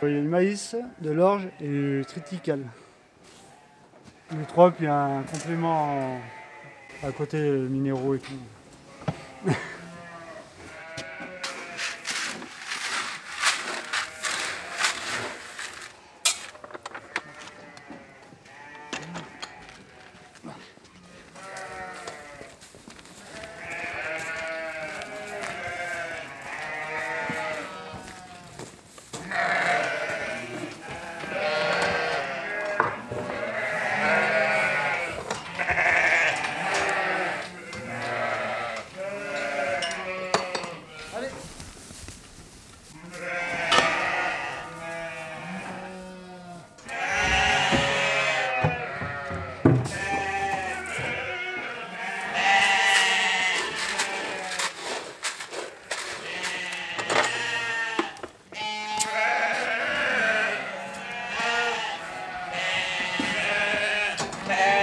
Il y a du maïs, de l'orge et du triticale. Les trois, puis un complément à côté euh, minéraux et tout. Pat.